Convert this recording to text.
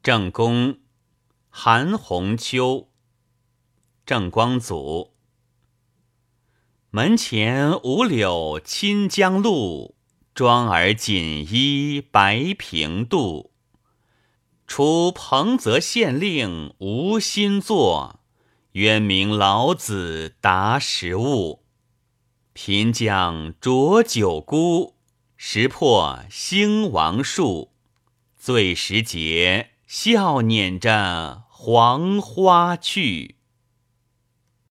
正宫，韩红秋。郑光祖。门前五柳侵江路，妆儿锦衣白平度。除彭泽县令无心作，渊明老子答时务。贫将浊酒沽，识破兴亡术。醉时节，笑捻着黄花去。